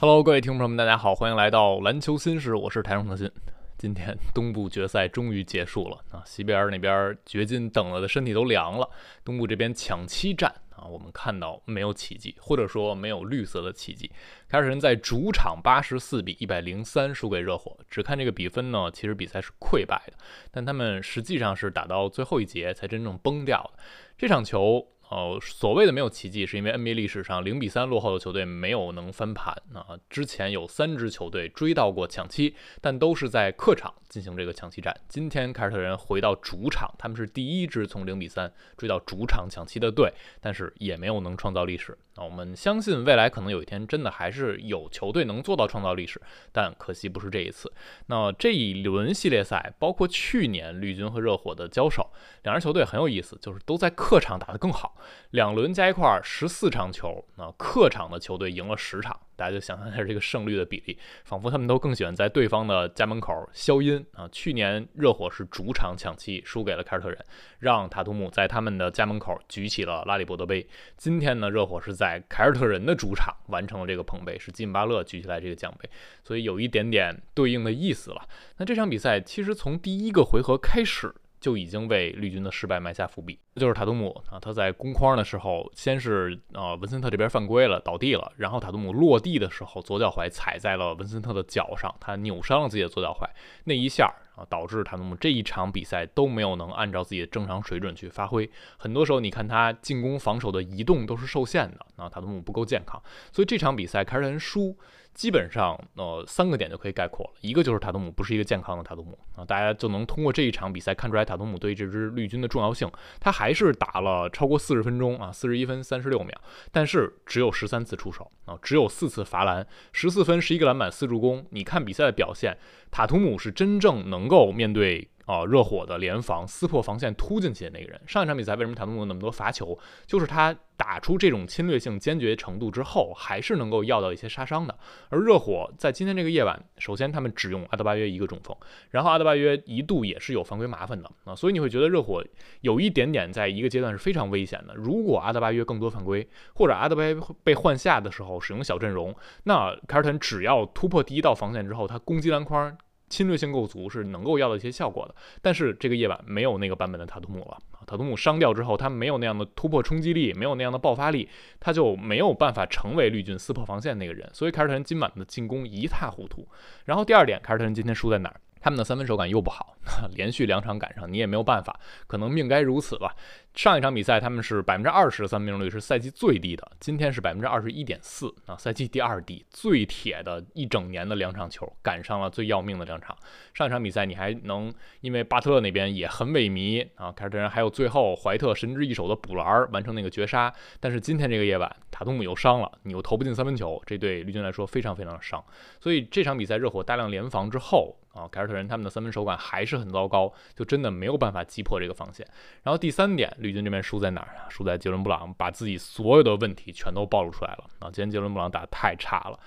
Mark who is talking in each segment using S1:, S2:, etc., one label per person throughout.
S1: Hello，各位听众朋友们，大家好，欢迎来到篮球新事，我是台上特新。今天东部决赛终于结束了啊，西边那边掘金等了的身体都凉了，东部这边抢七战啊，我们看到没有奇迹，或者说没有绿色的奇迹。凯尔特人在主场八十四比一百零三输给热火，只看这个比分呢，其实比赛是溃败的，但他们实际上是打到最后一节才真正崩掉的这场球。哦，所谓的没有奇迹，是因为 NBA 历史上零比三落后的球队没有能翻盘啊。之前有三支球队追到过抢七，但都是在客场进行这个抢七战。今天凯尔特人回到主场，他们是第一支从零比三追到主场抢七的队，但是也没有能创造历史。那我们相信未来可能有一天真的还是有球队能做到创造历史，但可惜不是这一次。那这一轮系列赛，包括去年绿军和热火的交手，两支球队很有意思，就是都在客场打得更好。两轮加一块儿十四场球，那客场的球队赢了十场，大家就想象一下这个胜率的比例，仿佛他们都更喜欢在对方的家门口消音啊。去年热火是主场抢七输给了凯尔特人，让塔图姆在他们的家门口举起了拉里伯德杯。今天呢，热火是在凯尔特人的主场完成了这个捧杯，是金巴勒举起来这个奖杯，所以有一点点对应的意思了。那这场比赛其实从第一个回合开始。就已经为绿军的失败埋下伏笔。就是塔图姆啊，他在攻框的时候，先是呃文森特这边犯规了，倒地了，然后塔图姆落地的时候，左脚踝踩在了文森特的脚上，他扭伤了自己的左脚踝，那一下啊，导致塔图姆这一场比赛都没有能按照自己的正常水准去发挥。很多时候，你看他进攻、防守的移动都是受限的，啊，塔图姆不够健康，所以这场比赛凯尔特人输。基本上，呃，三个点就可以概括了。一个就是塔图姆不是一个健康的塔图姆啊，大家就能通过这一场比赛看出来塔图姆对这支绿军的重要性。他还是打了超过四十分钟啊，四十一分三十六秒，但是只有十三次出手啊，只有四次罚篮，十四分十一个篮板四助攻。你看比赛的表现，塔图姆是真正能够面对。啊，热火的联防撕破防线突进去的那个人。上一场比赛为什么塔图姆那么多罚球？就是他打出这种侵略性坚决程度之后，还是能够要到一些杀伤的。而热火在今天这个夜晚，首先他们只用阿德巴约一个中锋，然后阿德巴约一度也是有犯规麻烦的啊，所以你会觉得热火有一点点在一个阶段是非常危险的。如果阿德巴约更多犯规，或者阿德巴约被换下的时候使用小阵容，那凯尔特人只要突破第一道防线之后，他攻击篮筐。侵略性够足是能够要到一些效果的，但是这个夜晚没有那个版本的塔图姆了。塔图姆伤掉之后，他没有那样的突破冲击力，没有那样的爆发力，他就没有办法成为绿军撕破防线那个人。所以凯尔特人今晚的进攻一塌糊涂。然后第二点，凯尔特人今天输在哪儿？他们的三分手感又不好，连续两场赶上，你也没有办法，可能命该如此吧。上一场比赛他们是百分之二十的三分命中率，是赛季最低的。今天是百分之二十一点四啊，赛季第二低，最铁的一整年的两场球赶上了最要命的两场。上一场比赛你还能因为巴特勒那边也很萎靡啊，凯尔特人还有最后怀特神之一手的补篮完成那个绝杀。但是今天这个夜晚塔图姆又伤了，你又投不进三分球，这对绿军来说非常非常的伤。所以这场比赛热火大量联防之后啊，凯尔特人他们的三分手感还是很糟糕，就真的没有办法击破这个防线。然后第三点绿。军这边输在哪儿啊？输在杰伦布朗把自己所有的问题全都暴露出来了啊！今天杰伦布朗打得太差了。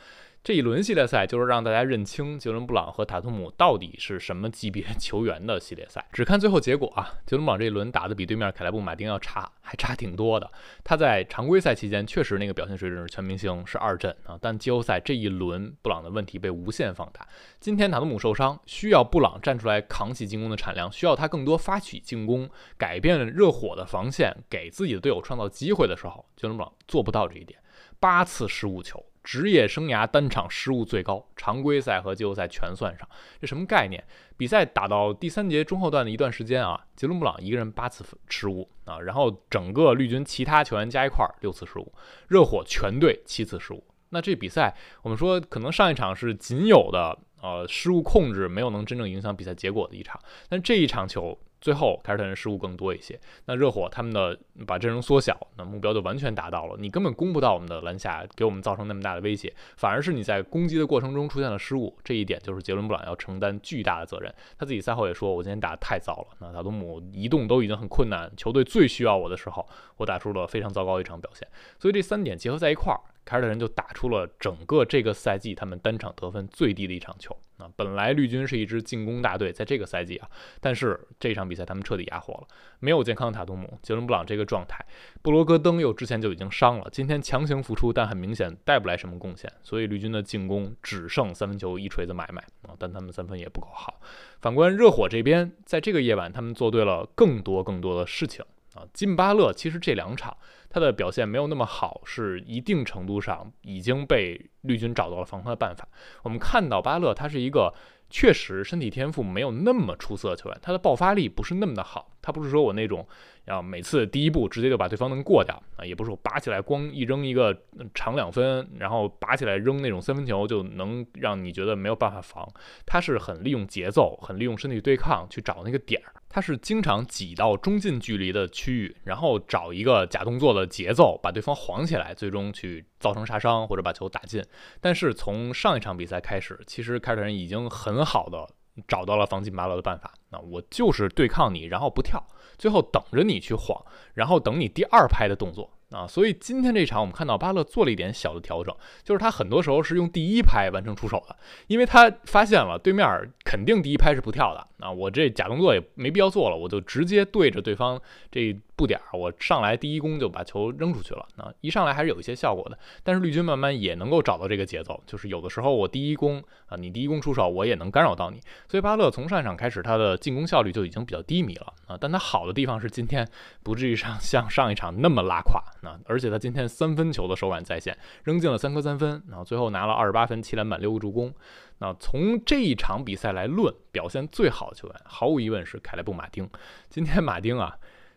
S1: 这一轮系列赛就是让大家认清杰伦布朗和塔图姆到底是什么级别球员的系列赛。只看最后结果啊，杰伦布朗这一轮打的比对面凯莱布马丁要差，还差挺多的。他在常规赛期间确实那个表现水准是全明星，是二阵啊。但季后赛这一轮，布朗的问题被无限放大。今天塔图姆受伤，需要布朗站出来扛起进攻的产量，需要他更多发起进攻，改变热火的防线，给自己的队友创造机会的时候，杰伦布朗做不到这一点，八次失误球。职业生涯单场失误最高，常规赛和季后赛全算上，这什么概念？比赛打到第三节中后段的一段时间啊，杰伦布朗一个人八次失误啊，然后整个绿军其他球员加一块儿六次失误，热火全队七次失误。那这比赛我们说可能上一场是仅有的呃失误控制没有能真正影响比赛结果的一场，但这一场球。最后，凯尔特人失误更多一些。那热火他们的把阵容缩小，那目标就完全达到了。你根本攻不到我们的篮下，给我们造成那么大的威胁，反而是你在攻击的过程中出现了失误。这一点就是杰伦布朗要承担巨大的责任。他自己赛后也说：“我今天打得太糟了。那塔图姆移动都已经很困难，球队最需要我的时候，我打出了非常糟糕一场表现。所以这三点结合在一块儿，凯尔特人就打出了整个这个赛季他们单场得分最低的一场球。啊，本来绿军是一支进攻大队，在这个赛季啊，但是这场比赛他们彻底哑火了，没有健康的塔图姆、杰伦布朗这个状态，布罗格登又之前就已经伤了，今天强行复出，但很明显带不来什么贡献，所以绿军的进攻只剩三分球一锤子买卖啊，但他们三分也不够好。反观热火这边，在这个夜晚他们做对了更多更多的事情。啊，金巴勒其实这两场他的表现没有那么好，是一定程度上已经被绿军找到了防他的办法。我们看到巴勒他是一个确实身体天赋没有那么出色的球员，他的爆发力不是那么的好，他不是说我那种要每次第一步直接就把对方能过掉啊，也不是我拔起来光一扔一个长两分，然后拔起来扔那种三分球就能让你觉得没有办法防。他是很利用节奏，很利用身体对抗去找那个点儿。他是经常挤到中近距离的区域，然后找一个假动作的节奏，把对方晃起来，最终去造成杀伤或者把球打进。但是从上一场比赛开始，其实凯尔特人已经很好的找到了防进巴勒的办法。那我就是对抗你，然后不跳，最后等着你去晃，然后等你第二拍的动作。啊，所以今天这场我们看到巴勒做了一点小的调整，就是他很多时候是用第一拍完成出手的，因为他发现了对面肯定第一拍是不跳的。啊，我这假动作也没必要做了，我就直接对着对方这不点儿，我上来第一攻就把球扔出去了。啊，一上来还是有一些效果的，但是绿军慢慢也能够找到这个节奏，就是有的时候我第一攻啊，你第一攻出手，我也能干扰到你。所以巴勒从上一场开始，他的进攻效率就已经比较低迷了啊，但他好的地方是今天不至于上像上一场那么拉垮。那而且他今天三分球的手感在线，扔进了三颗三分，然后最后拿了二十八分、七篮板、六个助攻。那从这一场比赛来论，表现最好的球员，毫无疑问是凯莱布·马丁。今天马丁啊，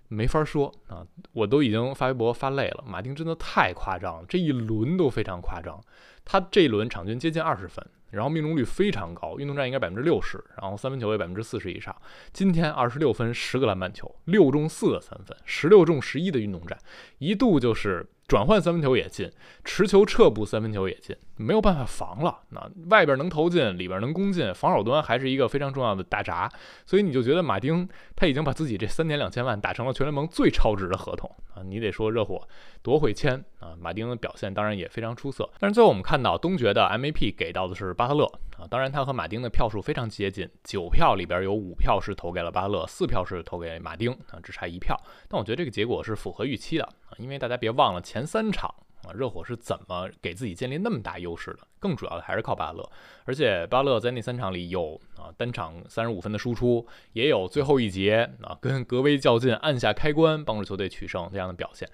S1: 没法说啊，我都已经发微博发累了。马丁真的太夸张了，这一轮都非常夸张。他这一轮场均接近二十分。然后命中率非常高，运动战应该百分之六十，然后三分球也百分之四十以上。今天二十六分，十个篮板球，六中四个三分，十六中十一的运动战，一度就是转换三分球也进，持球撤步三分球也进，没有办法防了。那外边能投进，里边能攻进，防守端还是一个非常重要的大闸。所以你就觉得马丁他已经把自己这三年两千万打成了全联盟最超值的合同啊！你得说热火多会签啊！马丁的表现当然也非常出色。但是最后我们看到东决的 MVP 给到的是巴。特勒啊，当然他和马丁的票数非常接近，九票里边有五票是投给了巴特勒，四票是投给马丁啊，只差一票。但我觉得这个结果是符合预期的，因为大家别忘了前三场啊，热火是怎么给自己建立那么大优势的？更主要的还是靠巴勒，而且巴勒在那三场里有啊单场三十五分的输出，也有最后一节啊跟格威较劲按下开关，帮助球队取胜这样的表现。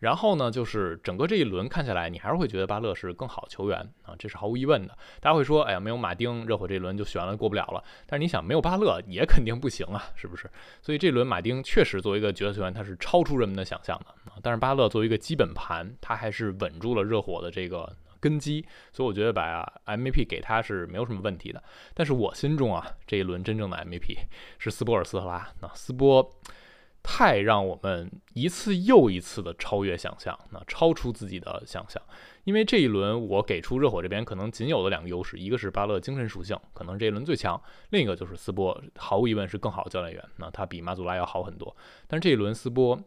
S1: 然后呢，就是整个这一轮看下来，你还是会觉得巴勒是更好球员啊，这是毫无疑问的。大家会说，哎呀，没有马丁，热火这一轮就悬了，过不了了。但是你想，没有巴勒也肯定不行啊，是不是？所以这轮马丁确实作为一个角色球员，他是超出人们的想象的啊。但是巴勒作为一个基本盘，他还是稳住了热火的这个根基，所以我觉得把 MVP 给他是没有什么问题的。但是我心中啊，这一轮真正的 MVP 是斯波尔斯特拉，那斯波。太让我们一次又一次的超越想象，那超出自己的想象。因为这一轮我给出热火这边可能仅有的两个优势，一个是巴勒精神属性，可能这一轮最强；另一个就是斯波，毫无疑问是更好的教练员，那他比马祖拉要好很多。但是这一轮斯波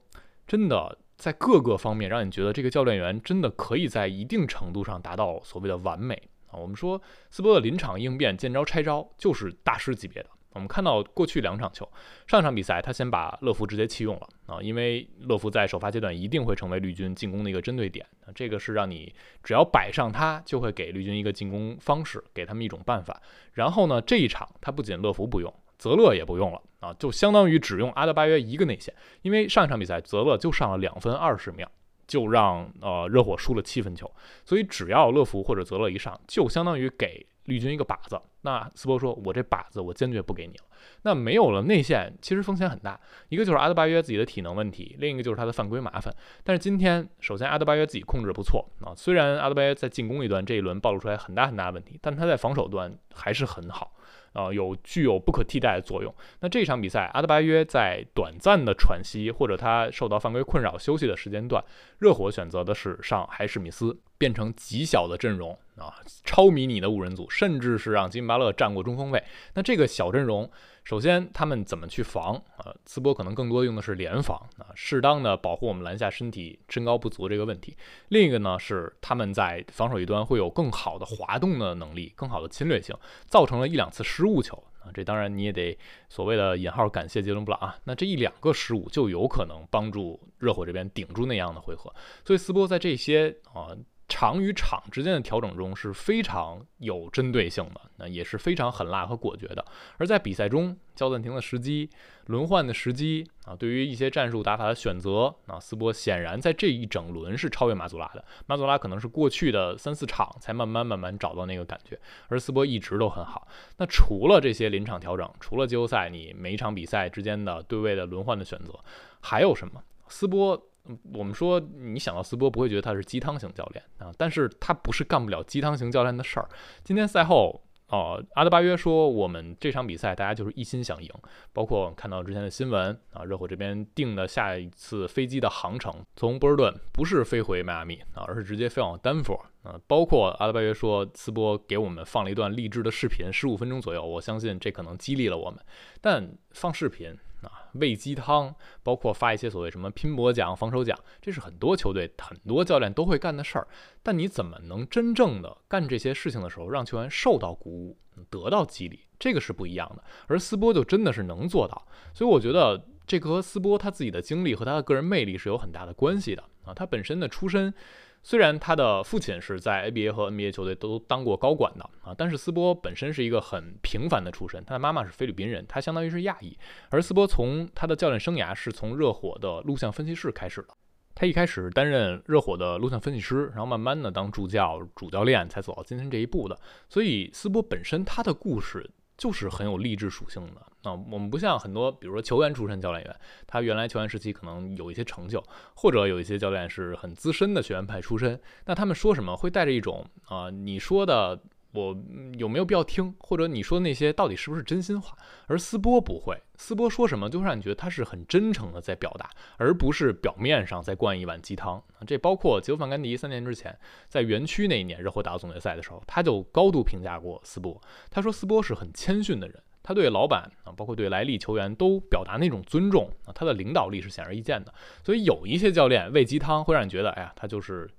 S1: 真的在各个方面让你觉得这个教练员真的可以在一定程度上达到所谓的完美啊。我们说斯波的临场应变、见招拆招就是大师级别的。我们看到过去两场球，上场比赛他先把乐福直接弃用了啊，因为乐福在首发阶段一定会成为绿军进攻的一个针对点，这个是让你只要摆上他，就会给绿军一个进攻方式，给他们一种办法。然后呢，这一场他不仅乐福不用，泽勒也不用了啊，就相当于只用阿德巴约一个内线，因为上一场比赛泽勒就上了两分二十秒，就让呃热火输了七分球，所以只要乐福或者泽勒一上，就相当于给。绿军一个靶子，那斯波说：“我这靶子我坚决不给你了。”那没有了内线，其实风险很大。一个就是阿德巴约自己的体能问题，另一个就是他的犯规麻烦。但是今天，首先阿德巴约自己控制不错啊，虽然阿德巴约在进攻一端这一轮暴露出来很大很大的问题，但他在防守端还是很好。呃，有具有不可替代的作用。那这场比赛，阿德巴约在短暂的喘息或者他受到犯规困扰休息的时间段，热火选择的是上海史密斯，变成极小的阵容啊，超迷你的五人组，甚至是让吉米巴勒占过中锋位。那这个小阵容，首先他们怎么去防啊？斯波可能更多用的是联防啊，适当的保护我们篮下身体身高不足这个问题。另一个呢是他们在防守一端会有更好的滑动的能力，更好的侵略性，造成了一两次失误球。啊，这当然你也得所谓的引号感谢杰伦布朗啊，那这一两个失误就有可能帮助热火这边顶住那样的回合，所以斯波在这些啊。场与场之间的调整中是非常有针对性的，那也是非常狠辣和果决的。而在比赛中，叫暂停的时机、轮换的时机啊，对于一些战术打法的选择啊，斯波显然在这一整轮是超越马祖拉的。马祖拉可能是过去的三四场才慢慢慢慢找到那个感觉，而斯波一直都很好。那除了这些临场调整，除了季后赛你每一场比赛之间的对位的轮换的选择，还有什么？斯波。我们说，你想到斯波不会觉得他是鸡汤型教练啊，但是他不是干不了鸡汤型教练的事儿。今天赛后，哦，阿德巴约说，我们这场比赛大家就是一心想赢，包括看到之前的新闻啊，热火这边定的下一次飞机的航程从波士顿不是飞回迈阿密啊，而是直接飞往丹佛啊。包括阿德巴约说，斯波给我们放了一段励志的视频，十五分钟左右，我相信这可能激励了我们。但放视频。啊，喂鸡汤，包括发一些所谓什么拼搏奖、防守奖，这是很多球队、很多教练都会干的事儿。但你怎么能真正的干这些事情的时候，让球员受到鼓舞、得到激励？这个是不一样的。而斯波就真的是能做到，所以我觉得这和斯波他自己的经历和他的个人魅力是有很大的关系的啊。他本身的出身。虽然他的父亲是在 ABA 和 NBA 球队都当过高管的啊，但是斯波本身是一个很平凡的出身。他的妈妈是菲律宾人，他相当于是亚裔。而斯波从他的教练生涯是从热火的录像分析师开始的。他一开始担任热火的录像分析师，然后慢慢的当助教、主教练，才走到今天这一步的。所以斯波本身他的故事。就是很有励志属性的啊！我们不像很多，比如说球员出身教练员，他原来球员时期可能有一些成就，或者有一些教练是很资深的学院派出身，那他们说什么会带着一种啊，你说的。我有没有必要听？或者你说的那些到底是不是真心话？而斯波不会，斯波说什么就会让你觉得他是很真诚的在表达，而不是表面上在灌一碗鸡汤。这包括杰夫范甘迪三年之前在园区那一年热火打总决赛的时候，他就高度评价过斯波。他说斯波是很谦逊的人，他对老板啊，包括对来历球员都表达那种尊重啊，他的领导力是显而易见的。所以有一些教练喂鸡汤会让你觉得，哎呀，他就是。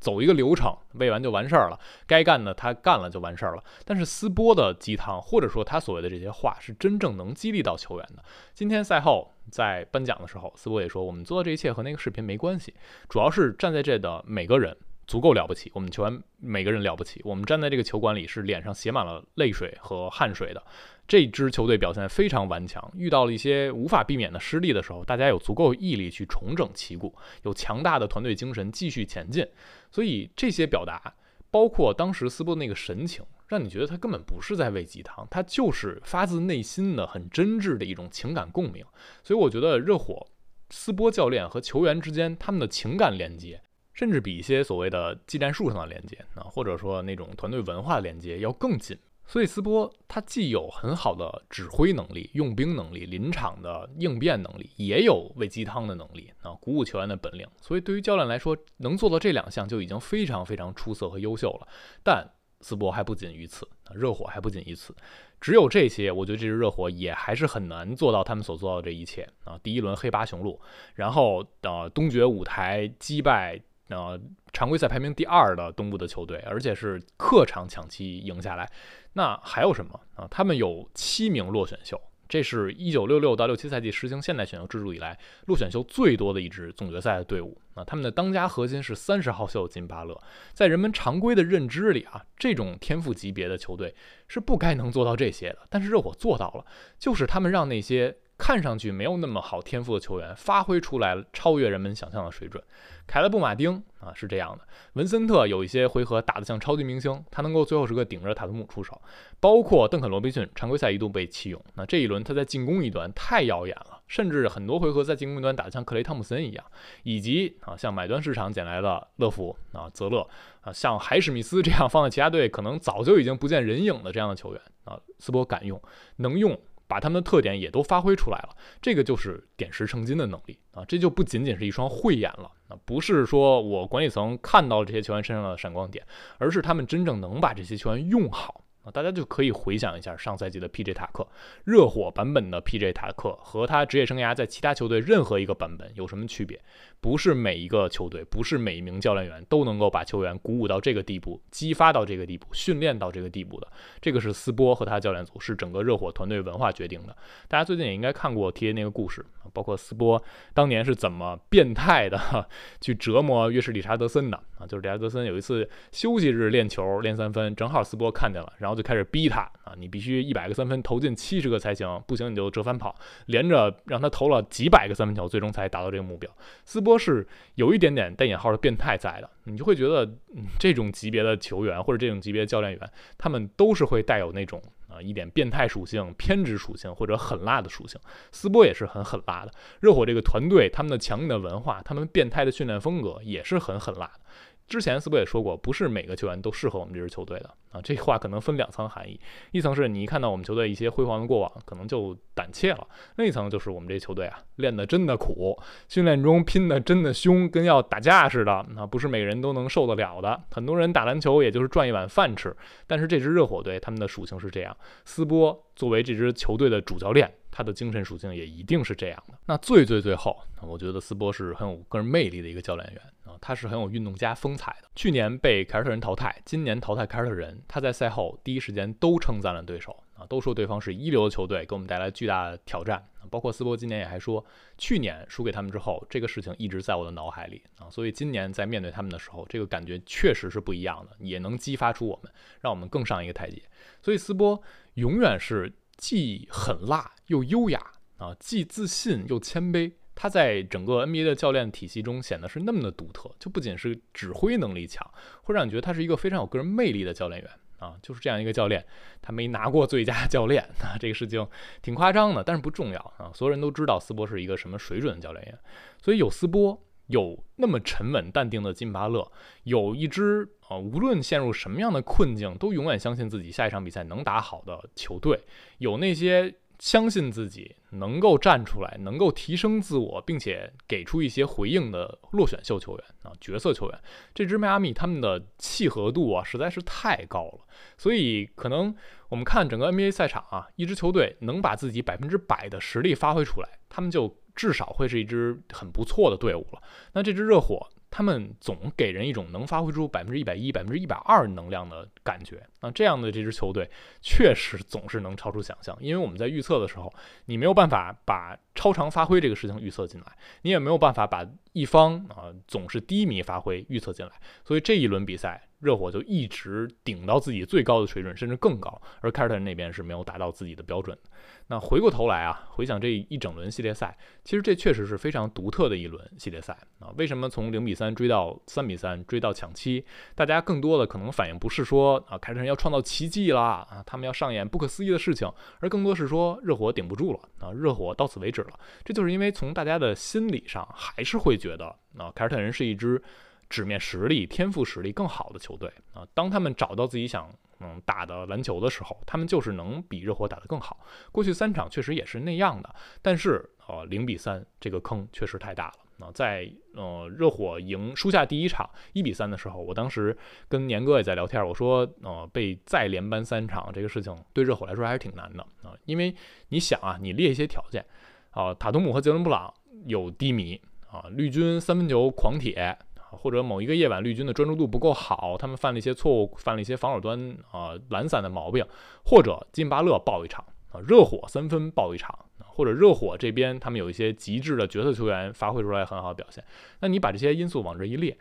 S1: 走一个流程，喂完就完事儿了。该干的他干了就完事儿了。但是斯波的鸡汤，或者说他所谓的这些话，是真正能激励到球员的。今天赛后在颁奖的时候，斯波也说，我们做的这一切和那个视频没关系，主要是站在这的每个人足够了不起，我们球员每个人了不起，我们站在这个球馆里是脸上写满了泪水和汗水的。这支球队表现非常顽强，遇到了一些无法避免的失利的时候，大家有足够毅力去重整旗鼓，有强大的团队精神继续前进。所以这些表达，包括当时斯波那个神情，让你觉得他根本不是在喂鸡汤，他就是发自内心的很真挚的一种情感共鸣。所以我觉得热火斯波教练和球员之间他们的情感连接，甚至比一些所谓的技战术上的连接啊，或者说那种团队文化的连接要更紧。所以斯波他既有很好的指挥能力、用兵能力、临场的应变能力，也有喂鸡汤的能力啊，鼓舞球员的本领。所以对于教练来说，能做到这两项就已经非常非常出色和优秀了。但斯波还不仅于此，热火还不仅于此。只有这些，我觉得这支热火也还是很难做到他们所做到的这一切啊。第一轮黑八雄鹿，然后呃东决舞台击败。呃，常规赛排名第二的东部的球队，而且是客场抢七赢下来，那还有什么啊？他们有七名落选秀，这是一九六六到六七赛季实行现代选秀制度以来落选秀最多的一支总决赛的队伍啊。他们的当家核心是三十号秀金巴勒，在人们常规的认知里啊，这种天赋级别的球队是不该能做到这些的，但是热火做到了，就是他们让那些。看上去没有那么好天赋的球员发挥出来了，超越人们想象的水准。凯勒布·马丁啊是这样的，文森特有一些回合打得像超级明星，他能够最后时刻顶着塔图姆出手。包括邓肯·罗宾逊，常规赛一度被弃用，那这一轮他在进攻一端太耀眼了，甚至很多回合在进攻端打得像克雷·汤普森一样。以及啊，像买断市场捡来的乐福啊、泽勒啊，像海史密斯这样放在其他队可能早就已经不见人影的这样的球员啊，斯波敢用，能用。把他们的特点也都发挥出来了，这个就是点石成金的能力啊！这就不仅仅是一双慧眼了啊，不是说我管理层看到了这些球员身上的闪光点，而是他们真正能把这些球员用好啊！大家就可以回想一下上赛季的 PJ 塔克，热火版本的 PJ 塔克和他职业生涯在其他球队任何一个版本有什么区别？不是每一个球队，不是每一名教练员都能够把球员鼓舞到这个地步，激发到这个地步，训练到这个地步的。这个是斯波和他教练组，是整个热火团队文化决定的。大家最近也应该看过提的那个故事，包括斯波当年是怎么变态的去折磨约什理查德森的啊，就是理查德森有一次休息日练球练三分，正好斯波看见了，然后就开始逼他啊，你必须一百个三分投进七十个才行，不行你就折返跑，连着让他投了几百个三分球，最终才达到这个目标。斯波波是有一点点带引号的变态在的，你就会觉得，嗯，这种级别的球员或者这种级别的教练员，他们都是会带有那种啊一点变态属性、偏执属性或者狠辣的属性。斯波也是很狠辣的，热火这个团队他们的强硬的文化，他们变态的训练风格也是很狠辣的。之前斯波也说过，不是每个球员都适合我们这支球队的啊。这话可能分两层含义，一层是你一看到我们球队一些辉煌的过往，可能就胆怯了；另一层就是我们这球队啊，练得真的苦，训练中拼得真的凶，跟要打架似的啊，不是每个人都能受得了的。很多人打篮球也就是赚一碗饭吃，但是这支热火队他们的属性是这样，斯波作为这支球队的主教练。他的精神属性也一定是这样的。那最最最后，我觉得斯波是很有个人魅力的一个教练员，他是很有运动家风采的。去年被凯尔特人淘汰，今年淘汰凯尔特人，他在赛后第一时间都称赞了对手啊，都说对方是一流的球队，给我们带来巨大的挑战。包括斯波今年也还说，去年输给他们之后，这个事情一直在我的脑海里啊，所以今年在面对他们的时候，这个感觉确实是不一样的，也能激发出我们，让我们更上一个台阶。所以斯波永远是。既狠辣又优雅啊，既自信又谦卑。他在整个 NBA 的教练体系中显得是那么的独特，就不仅是指挥能力强，会让你觉得他是一个非常有个人魅力的教练员啊。就是这样一个教练，他没拿过最佳教练啊，这个事情挺夸张的，但是不重要啊。所有人都知道斯波是一个什么水准的教练员，所以有斯波。有那么沉稳淡定的金巴勒，有一支啊，无论陷入什么样的困境，都永远相信自己下一场比赛能打好的球队，有那些相信自己能够站出来、能够提升自我，并且给出一些回应的落选秀球员啊，角色球员。这支迈阿密他们的契合度啊，实在是太高了。所以，可能我们看整个 NBA 赛场啊，一支球队能把自己百分之百的实力发挥出来，他们就。至少会是一支很不错的队伍了。那这支热火，他们总给人一种能发挥出百分之一百一、百分之一百二能量的感觉。那这样的这支球队，确实总是能超出想象。因为我们在预测的时候，你没有办法把超常发挥这个事情预测进来，你也没有办法把一方啊总是低迷发挥预测进来。所以这一轮比赛。热火就一直顶到自己最高的水准，甚至更高，而凯尔特人那边是没有达到自己的标准的。那回过头来啊，回想这一整轮系列赛，其实这确实是非常独特的一轮系列赛啊。为什么从零比三追到三比三，追到抢七？大家更多的可能反应不是说啊，凯尔特人要创造奇迹啦啊，他们要上演不可思议的事情，而更多是说热火顶不住了啊，热火到此为止了。这就是因为从大家的心理上还是会觉得啊，凯尔特人是一支。纸面实力、天赋实力更好的球队啊，当他们找到自己想嗯打的篮球的时候，他们就是能比热火打得更好。过去三场确实也是那样的，但是呃零比三这个坑确实太大了啊。在呃热火赢输下第一场一比三的时候，我当时跟年哥也在聊天，我说呃被再连扳三场这个事情对热火来说还是挺难的啊，因为你想啊，你列一些条件啊，塔图姆和杰伦布朗有低迷啊，绿军三分球狂铁。或者某一个夜晚绿军的专注度不够好，他们犯了一些错误，犯了一些防守端啊懒散的毛病，或者金巴勒爆一场啊，热火三分爆一场，或者热火这边他们有一些极致的角色球员发挥出来很好的表现，那你把这些因素往这一列，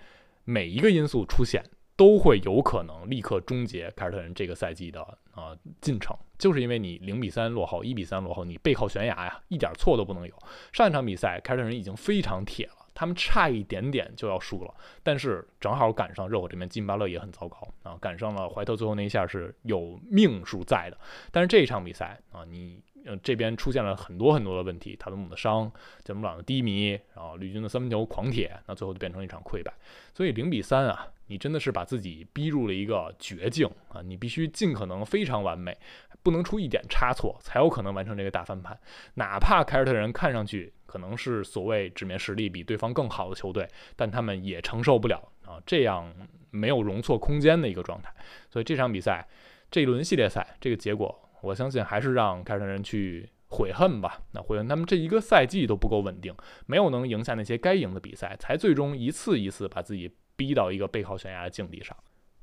S1: 每一个因素出现都会有可能立刻终结凯尔特人这个赛季的啊进程，就是因为你零比三落后，一比三落后，你背靠悬崖呀，一点错都不能有。上一场比赛凯尔特人已经非常铁了。他们差一点点就要输了，但是正好赶上热火这边金巴勒也很糟糕啊，赶上了怀特最后那一下是有命数在的。但是这一场比赛啊，你呃这边出现了很多很多的问题，塔图姆的伤，杰伦布朗的低迷，然后绿军的三分球狂铁，那最后就变成一场溃败。所以零比三啊，你真的是把自己逼入了一个绝境啊，你必须尽可能非常完美。不能出一点差错，才有可能完成这个大翻盘。哪怕凯尔特人看上去可能是所谓纸面实力比对方更好的球队，但他们也承受不了啊这样没有容错空间的一个状态。所以这场比赛这一轮系列赛这个结果，我相信还是让凯尔特人去悔恨吧。那悔恨他们这一个赛季都不够稳定，没有能赢下那些该赢的比赛，才最终一次一次把自己逼到一个背靠悬崖的境地上。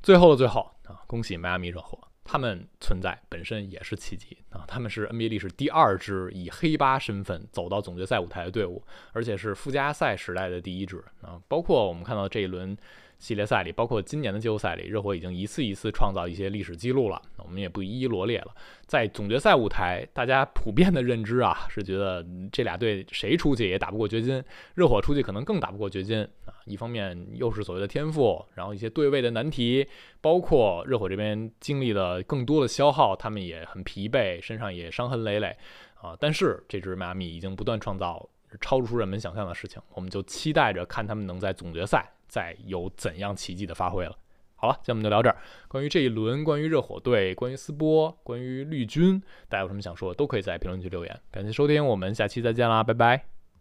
S1: 最后的最后啊，恭喜迈阿密热火，他们存在本身也是奇迹啊！他们是 NBA 历史第二支以黑八身份走到总决赛舞台的队伍，而且是附加赛时代的第一支啊！包括我们看到这一轮。系列赛里，包括今年的季后赛里，热火已经一次一次创造一些历史记录了。我们也不一一罗列了。在总决赛舞台，大家普遍的认知啊，是觉得这俩队谁出去也打不过掘金，热火出去可能更打不过掘金啊。一方面又是所谓的天赋，然后一些对位的难题，包括热火这边经历了更多的消耗，他们也很疲惫，身上也伤痕累累啊。但是这支迈阿密已经不断创造超出人们想象的事情，我们就期待着看他们能在总决赛。再有怎样奇迹的发挥了？好了，今天我们就聊这儿。关于这一轮，关于热火队，关于斯波，关于绿军，大家有什么想说，都可以在评论区留言。感谢收听，我们下期再见啦，拜拜。